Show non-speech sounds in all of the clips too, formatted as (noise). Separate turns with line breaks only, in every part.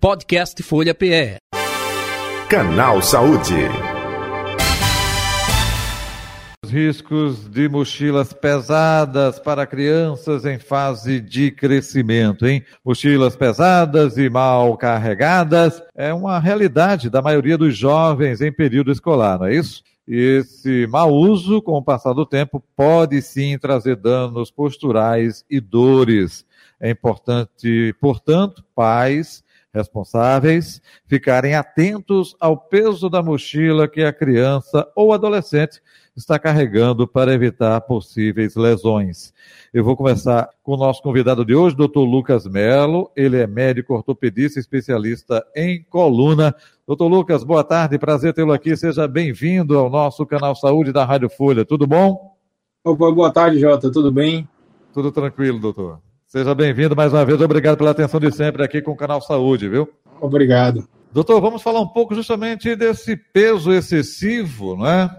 Podcast Folha PE.
Canal Saúde.
Os riscos de mochilas pesadas para crianças em fase de crescimento, hein? Mochilas pesadas e mal carregadas é uma realidade da maioria dos jovens em período escolar, não é isso? E esse mau uso, com o passar do tempo, pode sim trazer danos posturais e dores. É importante, portanto, pais responsáveis ficarem atentos ao peso da mochila que a criança ou adolescente está carregando para evitar possíveis lesões. Eu vou começar com o nosso convidado de hoje, Dr. Lucas Melo. Ele é médico ortopedista especialista em coluna. Doutor Lucas, boa tarde, prazer tê-lo aqui. Seja bem-vindo ao nosso canal Saúde da Rádio Folha. Tudo bom?
Boa tarde, Jota. Tudo bem?
Tudo tranquilo, doutor. Seja bem-vindo mais uma vez. Obrigado pela atenção de sempre aqui com o canal Saúde, viu?
Obrigado.
Doutor, vamos falar um pouco justamente desse peso excessivo, não é?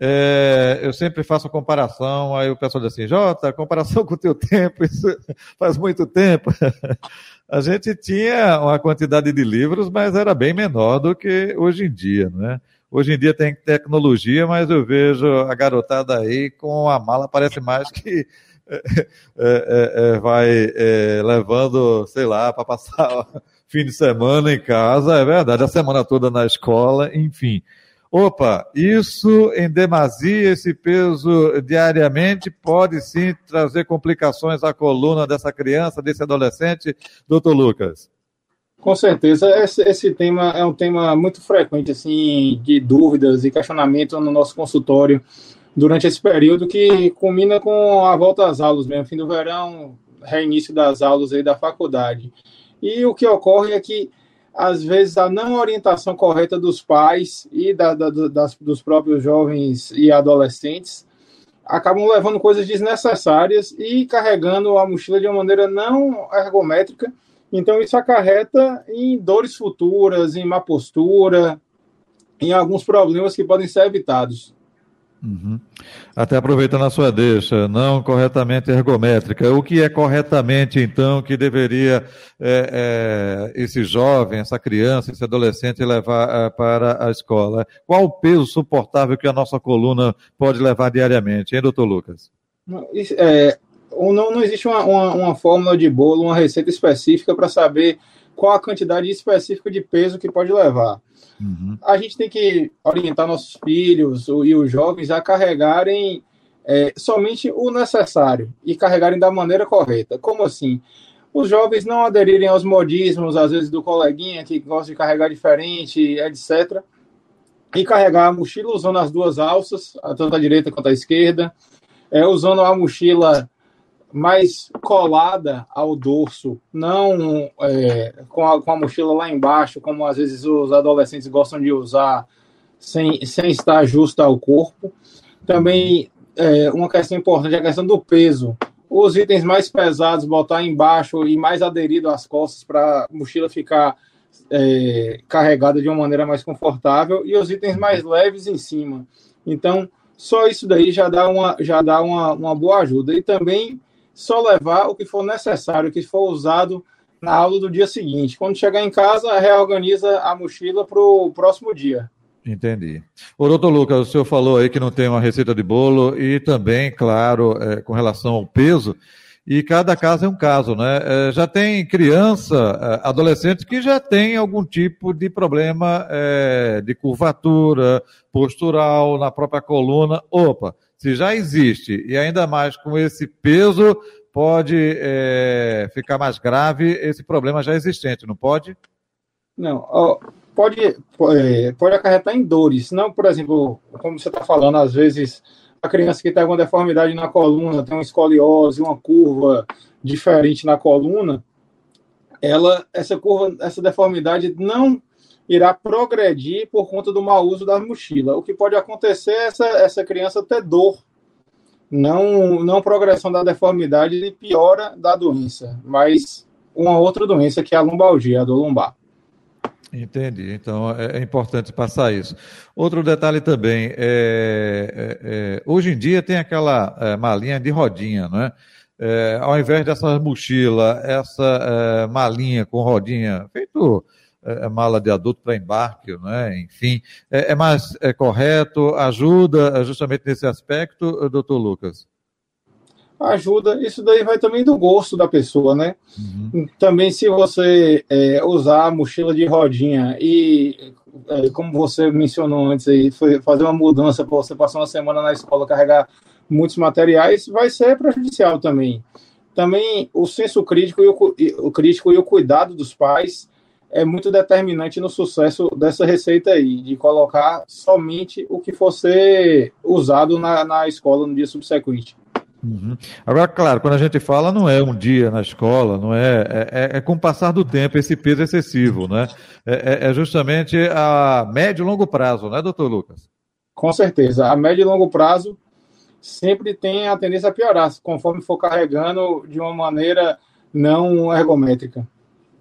É, eu sempre faço a comparação, aí o pessoal diz assim, Jota, comparação com o teu tempo, isso (laughs) faz muito tempo. (laughs) A gente tinha uma quantidade de livros, mas era bem menor do que hoje em dia, não é? Hoje em dia tem tecnologia, mas eu vejo a garotada aí com a mala, parece mais que (laughs) é, é, é, vai é, levando, sei lá, para passar (laughs) fim de semana em casa, é verdade, a semana toda na escola, enfim. Opa, isso em demasia, esse peso diariamente pode sim trazer complicações à coluna dessa criança, desse adolescente, doutor Lucas.
Com certeza, esse, esse, tema é um tema muito frequente, assim, de dúvidas e questionamento no nosso consultório durante esse período que culmina com a volta às aulas mesmo, fim do verão, reinício das aulas aí da faculdade. E o que ocorre é que, às vezes, a não orientação correta dos pais e da, da, das, dos próprios jovens e adolescentes acabam levando coisas desnecessárias e carregando a mochila de uma maneira não ergométrica. Então, isso acarreta em dores futuras, em má postura, em alguns problemas que podem ser evitados.
Uhum. Até aproveitando a sua deixa, não corretamente ergométrica. O que é corretamente, então, que deveria é, é, esse jovem, essa criança, esse adolescente levar é, para a escola? Qual o peso suportável que a nossa coluna pode levar diariamente, hein, doutor Lucas?
É, não, não existe uma, uma, uma fórmula de bolo, uma receita específica para saber qual a quantidade específica de peso que pode levar. Uhum. A gente tem que orientar nossos filhos e os jovens a carregarem é, somente o necessário e carregarem da maneira correta. Como assim? Os jovens não aderirem aos modismos, às vezes, do coleguinha que gosta de carregar diferente, etc. E carregar a mochila usando as duas alças, tanto a direita quanto a esquerda, é, usando a mochila mais colada ao dorso, não é, com, a, com, a, mochila lá embaixo, como às vezes os adolescentes gostam de usar, sem, sem estar justa ao corpo. Também é, uma questão importante é a questão do peso. Os itens mais pesados botar embaixo e mais aderido às costas para a mochila ficar é, carregada de uma maneira mais confortável e os itens mais leves em cima. Então, só isso daí já dá uma, já dá uma, uma boa ajuda. E também só levar o que for necessário, o que for usado na aula do dia seguinte. Quando chegar em casa, reorganiza a mochila para o próximo dia.
Entendi. Doutor Lucas, o senhor falou aí que não tem uma receita de bolo e também, claro, é, com relação ao peso, e cada caso é um caso, né? É, já tem criança, é, adolescente que já tem algum tipo de problema é, de curvatura postural na própria coluna. Opa, se já existe e ainda mais com esse peso, pode é, ficar mais grave esse problema já existente, não pode?
Não, pode, é, pode acarretar em dores. Não, por exemplo, como você está falando, às vezes a criança que tem alguma deformidade na coluna, tem uma escoliose, uma curva diferente na coluna, ela, essa curva, essa deformidade não irá progredir por conta do mau uso da mochila. O que pode acontecer é essa, essa criança ter dor, não, não progressão da deformidade e piora da doença, mas uma outra doença que é a lombalgia, a dor lombar.
Entendi. Então é, é importante passar isso. Outro detalhe também, é, é, é hoje em dia tem aquela é, malinha de rodinha, não é? é ao invés dessa mochila, essa malinha com rodinha, feito é, mala de adulto para embarque, né? enfim. É, é mais é correto, ajuda justamente nesse aspecto, doutor Lucas?
ajuda. Isso daí vai também do gosto da pessoa, né? Uhum. Também se você é, usar a mochila de rodinha e, é, como você mencionou antes aí, fazer uma mudança para você passar uma semana na escola, carregar muitos materiais, vai ser prejudicial também. Também o senso crítico e o, o crítico e o cuidado dos pais é muito determinante no sucesso dessa receita aí, de colocar somente o que for ser usado na, na escola no dia subsequente.
Uhum. Agora, claro, quando a gente fala, não é um dia na escola, não é, é, é, é com o passar do tempo esse peso excessivo, né? É, é, é justamente a médio e longo prazo, né, doutor Lucas?
Com certeza. A médio e longo prazo sempre tem a tendência a piorar, conforme for carregando de uma maneira não ergométrica.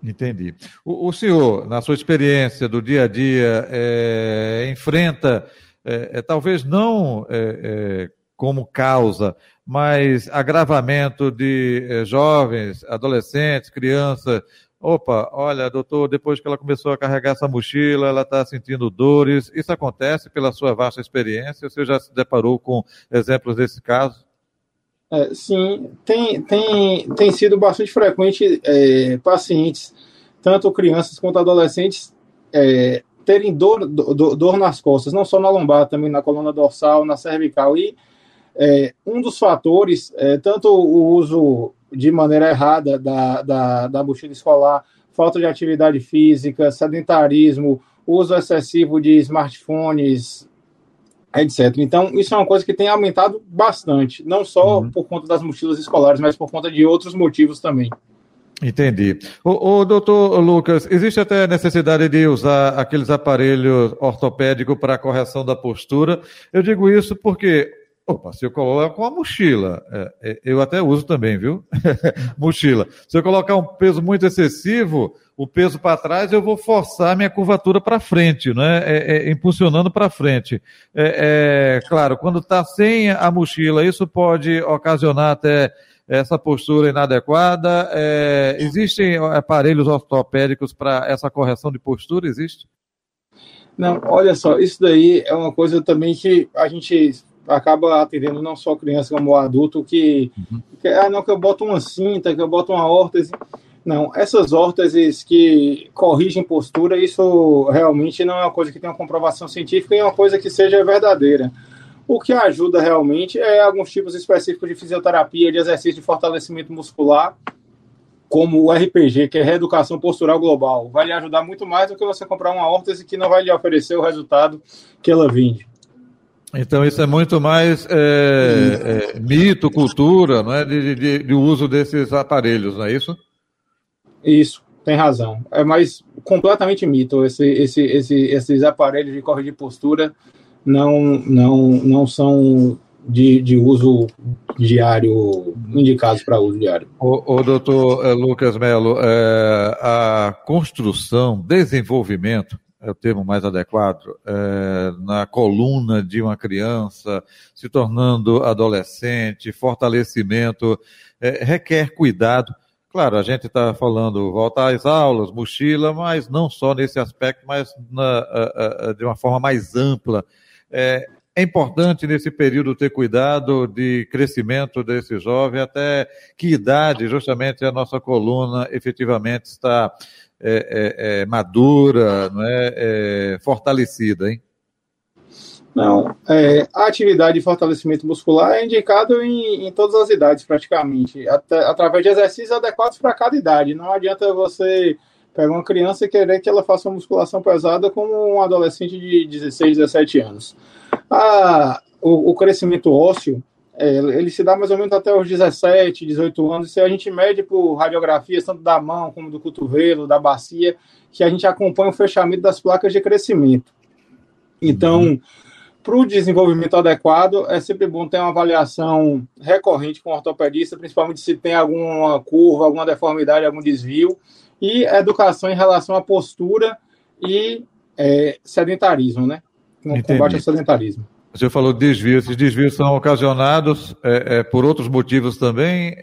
Entendi. O, o senhor, na sua experiência do dia a dia, é, enfrenta, é, talvez não como causa, mas agravamento de eh, jovens, adolescentes, crianças. Opa, olha, doutor, depois que ela começou a carregar essa mochila, ela está sentindo dores. Isso acontece pela sua vasta experiência? Você já se deparou com exemplos desse caso?
É, sim, tem, tem, tem sido bastante frequente é, pacientes, tanto crianças quanto adolescentes, é, terem dor, dor, dor nas costas, não só na lombar, também na coluna dorsal, na cervical. E é, um dos fatores, é, tanto o uso de maneira errada da, da, da mochila escolar, falta de atividade física, sedentarismo, uso excessivo de smartphones, etc. Então, isso é uma coisa que tem aumentado bastante, não só uhum. por conta das mochilas escolares, mas por conta de outros motivos também.
Entendi. O, o doutor Lucas, existe até necessidade de usar aqueles aparelhos ortopédicos para correção da postura. Eu digo isso porque Opa, se eu coloco uma mochila, é, é, eu até uso também, viu? (laughs) mochila. Se eu colocar um peso muito excessivo, o peso para trás, eu vou forçar minha curvatura para frente, né? É, é, impulsionando para frente. É, é, claro, quando está sem a mochila, isso pode ocasionar até essa postura inadequada. É, existem aparelhos ortopédicos para essa correção de postura? Existe?
Não, olha só, isso daí é uma coisa também que a gente acaba atendendo não só criança como adulto que, uhum. que ah, não que eu boto uma cinta, que eu boto uma órtese. Não, essas órteses que corrigem postura, isso realmente não é uma coisa que tem uma comprovação científica e é uma coisa que seja verdadeira. O que ajuda realmente é alguns tipos específicos de fisioterapia, de exercício de fortalecimento muscular, como o RPG, que é Reeducação Postural Global. Vai lhe ajudar muito mais do que você comprar uma órtese que não vai lhe oferecer o resultado que ela vende.
Então isso é muito mais é, é, mito, cultura, não é, de, de, de, uso desses aparelhos, não é isso?
Isso, tem razão. É mais completamente mito. Esse, esse, esse, esses aparelhos de corrigir postura não, não, não são de, de uso diário, indicados para uso diário.
O, o doutor eh, Lucas Melo, é, a construção, desenvolvimento é o termo mais adequado, é, na coluna de uma criança, se tornando adolescente, fortalecimento, é, requer cuidado. Claro, a gente está falando voltar às aulas, mochila, mas não só nesse aspecto, mas na, a, a, de uma forma mais ampla. É, é importante nesse período ter cuidado de crescimento desse jovem, até que idade justamente a nossa coluna efetivamente está é, é, é, madura, não é, é, fortalecida, hein?
Não, é, a atividade de fortalecimento muscular é indicado em, em todas as idades, praticamente, até, através de exercícios adequados para cada idade. Não adianta você pegar uma criança e querer que ela faça uma musculação pesada como um adolescente de 16, 17 anos. A, o, o crescimento ósseo é, ele se dá mais ou menos até os 17, 18 anos. Se a gente mede por radiografias, tanto da mão como do cotovelo, da bacia, que a gente acompanha o fechamento das placas de crescimento. Então, uhum. para o desenvolvimento adequado, é sempre bom ter uma avaliação recorrente com o ortopedista, principalmente se tem alguma curva, alguma deformidade, algum desvio, e educação em relação à postura e é, sedentarismo, né? Com combate ao sedentarismo.
Senhor falou desvios. Esses desvios são ocasionados é, é, por outros motivos também?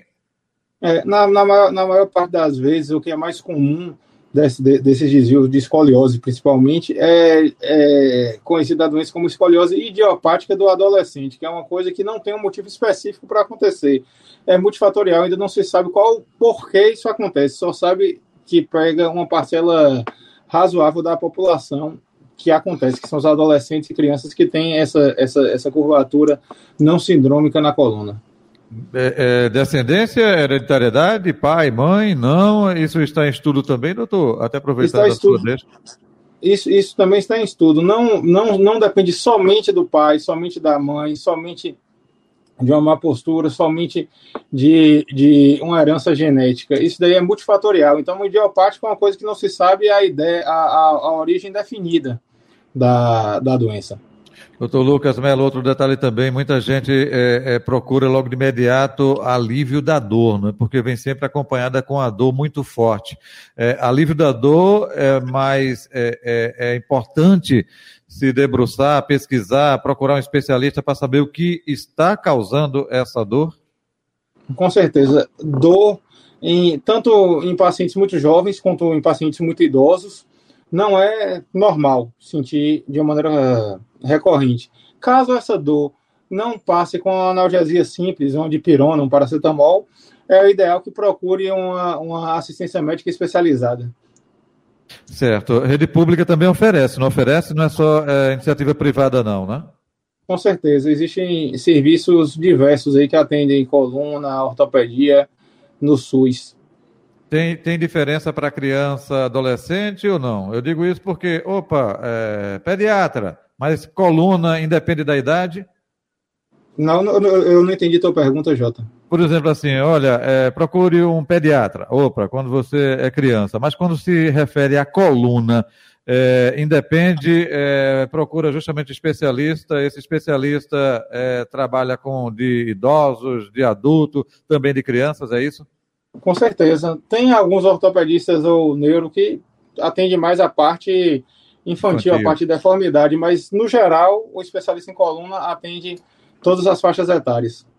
É, na, na, maior, na, maior, parte das vezes, o que é mais comum desse, desses desvios de escoliose, principalmente, é, é conhecida a doença como escoliose idiopática do adolescente, que é uma coisa que não tem um motivo específico para acontecer. É multifatorial, ainda não se sabe qual porquê isso acontece, só sabe que pega uma parcela razoável da população que acontece, que são os adolescentes e crianças que têm essa, essa, essa curvatura não sindrômica na coluna.
É, é, descendência, hereditariedade, pai, mãe, não, isso está em estudo também, doutor? Até aproveitar a sua deixa.
Isso, isso também está em estudo. Não, não, não depende somente do pai, somente da mãe, somente de uma má postura, somente de, de uma herança genética. Isso daí é multifatorial. Então, o idiopático é uma coisa que não se sabe a ideia, a, a, a origem definida da, da doença.
Doutor Lucas Melo, outro detalhe também, muita gente é, é, procura logo de imediato alívio da dor, né? porque vem sempre acompanhada com a dor muito forte. É, alívio da dor é mais é, é, é importante se debruçar, pesquisar, procurar um especialista para saber o que está causando essa dor?
Com certeza. Dor, em, tanto em pacientes muito jovens quanto em pacientes muito idosos, não é normal sentir de uma maneira recorrente. Caso essa dor não passe com analgesia simples, uma dipirona, um paracetamol, é o ideal que procure uma, uma assistência médica especializada.
Certo. A rede pública também oferece, não oferece? Não é só é, iniciativa privada, não, né?
Com certeza. Existem serviços diversos aí que atendem coluna, ortopedia no SUS.
Tem, tem diferença para criança, adolescente ou não? Eu digo isso porque, opa, é, pediatra, mas coluna independe da idade?
Não, eu não entendi a tua pergunta, Jota.
Por exemplo, assim, olha, é, procure um pediatra, opa, quando você é criança, mas quando se refere à coluna, é, independe, é, procura justamente especialista, esse especialista é, trabalha com de idosos, de adulto, também de crianças, é isso?
Com certeza. Tem alguns ortopedistas ou neuro que atende mais a parte infantil, a parte de deformidade, mas no geral o especialista em coluna atende todas as faixas etárias.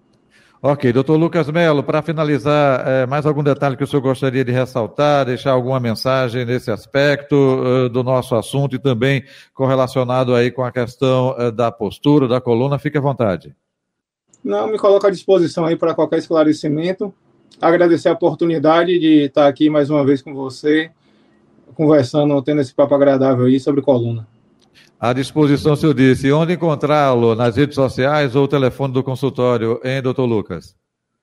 Ok, doutor Lucas Melo, para finalizar, é, mais algum detalhe que o senhor gostaria de ressaltar, deixar alguma mensagem nesse aspecto uh, do nosso assunto e também correlacionado aí com a questão uh, da postura, da coluna, fique à vontade.
Não, me coloco à disposição aí para qualquer esclarecimento. Agradecer a oportunidade de estar aqui mais uma vez com você conversando, tendo esse papo agradável aí sobre coluna.
À disposição, se eu disse. Onde encontrá-lo? Nas redes sociais ou o telefone do consultório, hein, doutor Lucas?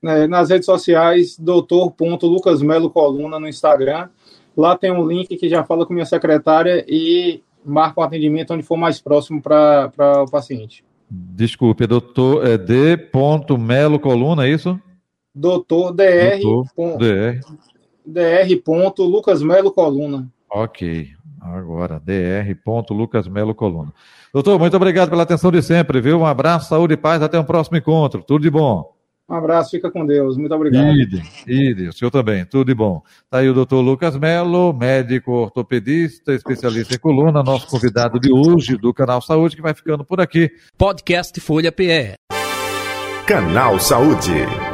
É, nas redes sociais, doutor.lucasmelo Coluna no Instagram. Lá tem um link que já fala com minha secretária e marca o um atendimento onde for mais próximo para o paciente.
Desculpe, doutor é D. Melo Coluna, é isso?
Doutor DR. Doutor, DR. Dr. Lucas Melo Coluna.
Ok. Agora, Dr. Lucas Melo Coluna. Doutor, muito obrigado pela atenção de sempre, viu? Um abraço, saúde e paz, até um próximo encontro. Tudo de bom.
Um abraço, fica com Deus. Muito obrigado.
Idem, idem, o senhor também, tudo de bom. Está aí o doutor Lucas Melo, médico ortopedista, especialista em coluna, nosso convidado de hoje do Canal Saúde, que vai ficando por aqui.
Podcast Folha PE.
Canal Saúde.